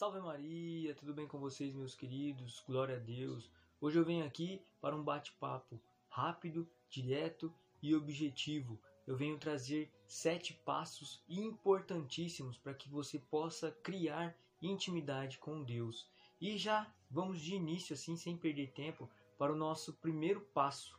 Salve Maria, tudo bem com vocês, meus queridos? Glória a Deus. Hoje eu venho aqui para um bate-papo rápido, direto e objetivo. Eu venho trazer sete passos importantíssimos para que você possa criar intimidade com Deus. E já vamos de início, assim, sem perder tempo, para o nosso primeiro passo.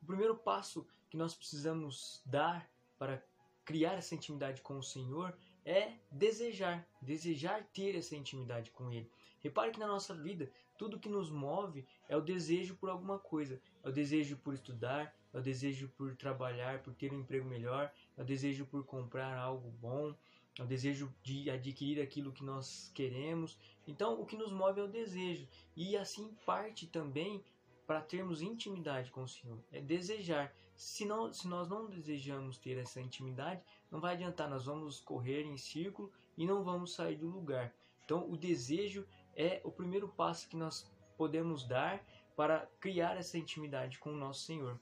O primeiro passo que nós precisamos dar para criar essa intimidade com o Senhor é desejar, desejar ter essa intimidade com Ele. Repare que na nossa vida, tudo que nos move é o desejo por alguma coisa. É o desejo por estudar, é o desejo por trabalhar, por ter um emprego melhor, é o desejo por comprar algo bom, é o desejo de adquirir aquilo que nós queremos. Então, o que nos move é o desejo. E assim parte também para termos intimidade com o Senhor. É desejar. Se, não, se nós não desejamos ter essa intimidade, não vai adiantar, nós vamos correr em círculo e não vamos sair do lugar. Então, o desejo é o primeiro passo que nós podemos dar para criar essa intimidade com o nosso Senhor.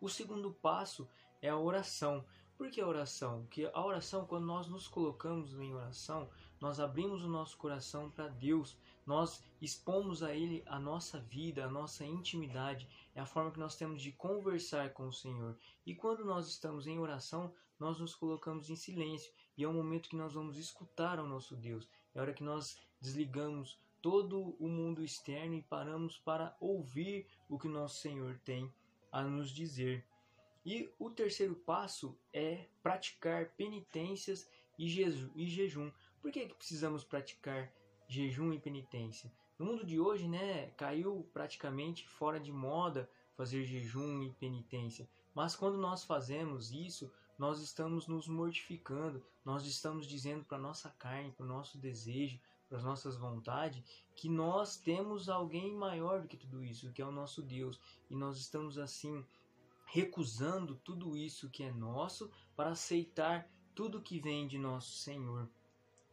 O segundo passo é a oração. Por que a oração? Porque a oração, quando nós nos colocamos em oração, nós abrimos o nosso coração para Deus, nós expomos a Ele a nossa vida, a nossa intimidade, é a forma que nós temos de conversar com o Senhor. E quando nós estamos em oração, nós nos colocamos em silêncio e é o momento que nós vamos escutar ao nosso Deus, é a hora que nós desligamos todo o mundo externo e paramos para ouvir o que o nosso Senhor tem a nos dizer. E o terceiro passo é praticar penitências e, e jejum. Por que, que precisamos praticar jejum e penitência? No mundo de hoje, né, caiu praticamente fora de moda fazer jejum e penitência. Mas quando nós fazemos isso, nós estamos nos mortificando, nós estamos dizendo para nossa carne, para o nosso desejo, para as nossas vontades, que nós temos alguém maior do que tudo isso, que é o nosso Deus, e nós estamos assim recusando tudo isso que é nosso para aceitar tudo que vem de nosso Senhor.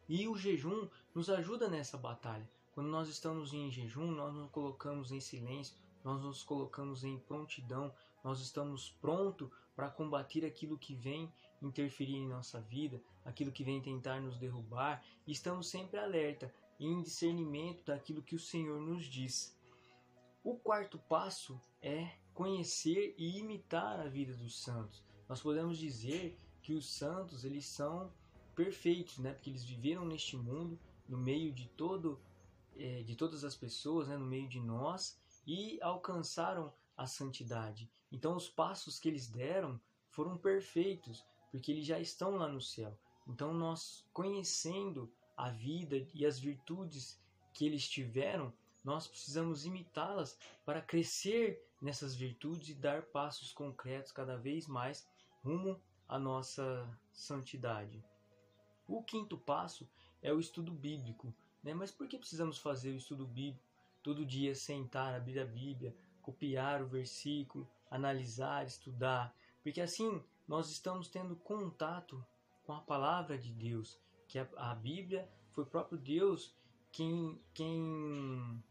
E o jejum nos ajuda nessa batalha. Quando nós estamos em jejum, nós nos colocamos em silêncio, nós nos colocamos em prontidão, nós estamos prontos para combater aquilo que vem interferir em nossa vida, aquilo que vem tentar nos derrubar, e estamos sempre alerta em discernimento daquilo que o Senhor nos diz. O quarto passo é conhecer e imitar a vida dos santos. Nós podemos dizer que os santos eles são perfeitos, né? Porque eles viveram neste mundo, no meio de todo, é, de todas as pessoas, né? No meio de nós e alcançaram a santidade. Então os passos que eles deram foram perfeitos, porque eles já estão lá no céu. Então nós conhecendo a vida e as virtudes que eles tiveram, nós precisamos imitá-las para crescer nessas virtudes e dar passos concretos cada vez mais rumo à nossa santidade. O quinto passo é o estudo bíblico. Né? Mas por que precisamos fazer o estudo bíblico? Todo dia sentar, abrir a Bíblia, copiar o versículo, analisar, estudar. Porque assim nós estamos tendo contato com a palavra de Deus, que a, Bíblia foi o próprio Deus quem, quem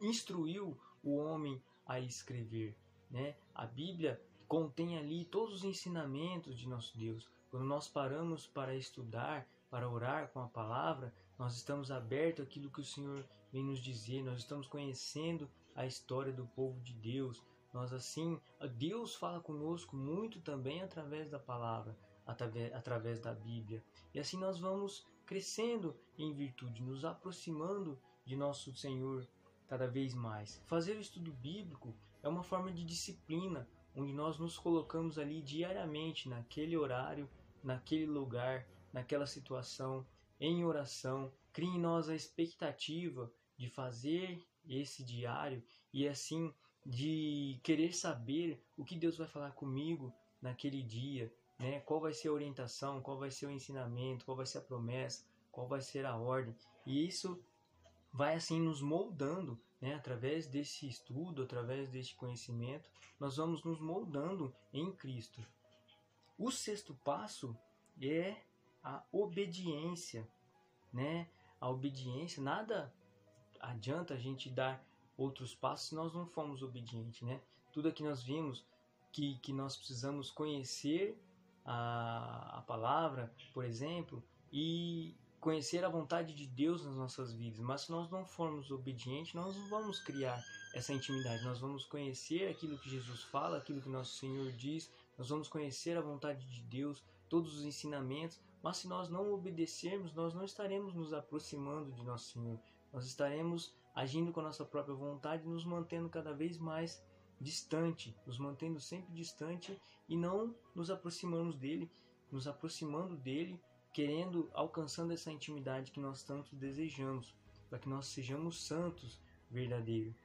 instruiu o homem a escrever. Né? A Bíblia contém ali todos os ensinamentos de nosso Deus. Quando nós paramos para estudar, para orar com a palavra, nós estamos abertos àquilo que o Senhor vem nos dizer, nós estamos conhecendo a história do povo de Deus. Nós assim, Deus fala conosco muito também através da palavra, através, através da Bíblia. E assim nós vamos crescendo em virtude, nos aproximando de nosso Senhor cada vez mais. Fazer o estudo bíblico é uma forma de disciplina, onde nós nos colocamos ali diariamente, naquele horário, naquele lugar, naquela situação, em oração. Crie em nós a expectativa de fazer esse diário e assim de querer saber o que Deus vai falar comigo naquele dia, né? Qual vai ser a orientação, qual vai ser o ensinamento, qual vai ser a promessa, qual vai ser a ordem. E isso vai assim nos moldando, né? Através desse estudo, através deste conhecimento, nós vamos nos moldando em Cristo. O sexto passo é a obediência, né? A obediência, nada adianta a gente dar outros passos se nós não formos obedientes, né? Tudo aqui nós vimos que, que nós precisamos conhecer a, a palavra, por exemplo, e conhecer a vontade de Deus nas nossas vidas, mas se nós não formos obedientes, nós não vamos criar essa intimidade, nós vamos conhecer aquilo que Jesus fala, aquilo que nosso Senhor diz, nós vamos conhecer a vontade de Deus, todos os ensinamentos, mas se nós não obedecermos, nós não estaremos nos aproximando de nosso Senhor, nós estaremos agindo com a nossa própria vontade, nos mantendo cada vez mais distante, nos mantendo sempre distante e não nos aproximamos dele, nos aproximando dele querendo, alcançando essa intimidade que nós tanto desejamos, para que nós sejamos santos verdadeiros.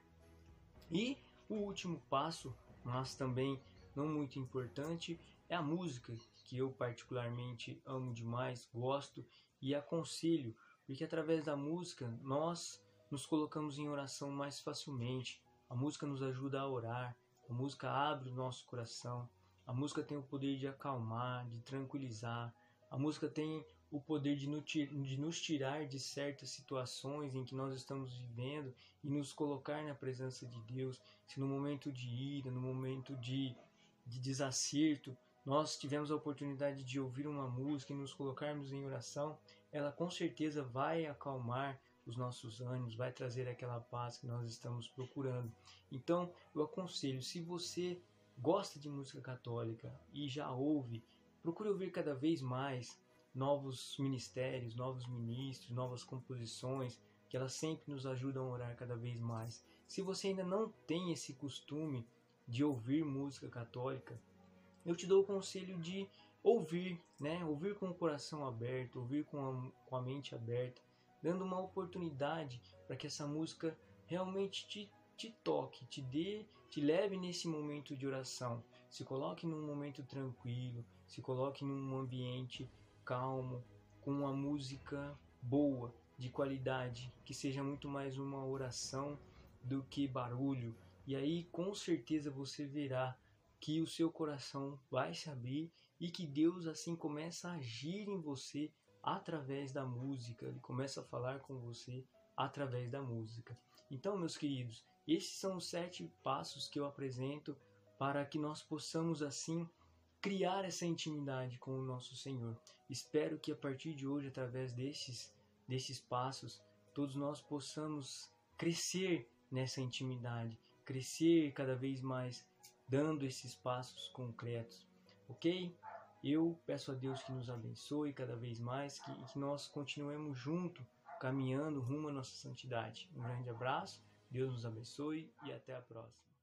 E o último passo, mas também não muito importante, é a música, que eu particularmente amo demais, gosto e aconselho, porque através da música nós nos colocamos em oração mais facilmente. A música nos ajuda a orar, a música abre o nosso coração, a música tem o poder de acalmar, de tranquilizar, a música tem o poder de nos tirar de certas situações em que nós estamos vivendo e nos colocar na presença de Deus. Se no momento de ira, no momento de, de desacerto, nós tivemos a oportunidade de ouvir uma música e nos colocarmos em oração, ela com certeza vai acalmar os nossos ânimos, vai trazer aquela paz que nós estamos procurando. Então, eu aconselho, se você gosta de música católica e já ouve Procure ouvir cada vez mais novos ministérios, novos ministros, novas composições, que elas sempre nos ajudam a orar cada vez mais. Se você ainda não tem esse costume de ouvir música católica, eu te dou o conselho de ouvir, né? Ouvir com o coração aberto, ouvir com a, com a mente aberta, dando uma oportunidade para que essa música realmente te, te toque, te dê, te leve nesse momento de oração. Se coloque num momento tranquilo, se coloque num ambiente calmo, com uma música boa, de qualidade, que seja muito mais uma oração do que barulho. E aí com certeza você verá que o seu coração vai se abrir e que Deus assim começa a agir em você através da música, ele começa a falar com você através da música. Então, meus queridos, esses são os sete passos que eu apresento para que nós possamos assim criar essa intimidade com o nosso Senhor. Espero que a partir de hoje, através desses, desses passos, todos nós possamos crescer nessa intimidade, crescer cada vez mais, dando esses passos concretos, ok? Eu peço a Deus que nos abençoe cada vez mais, que, que nós continuemos junto, caminhando rumo à nossa santidade. Um grande abraço, Deus nos abençoe e até a próxima.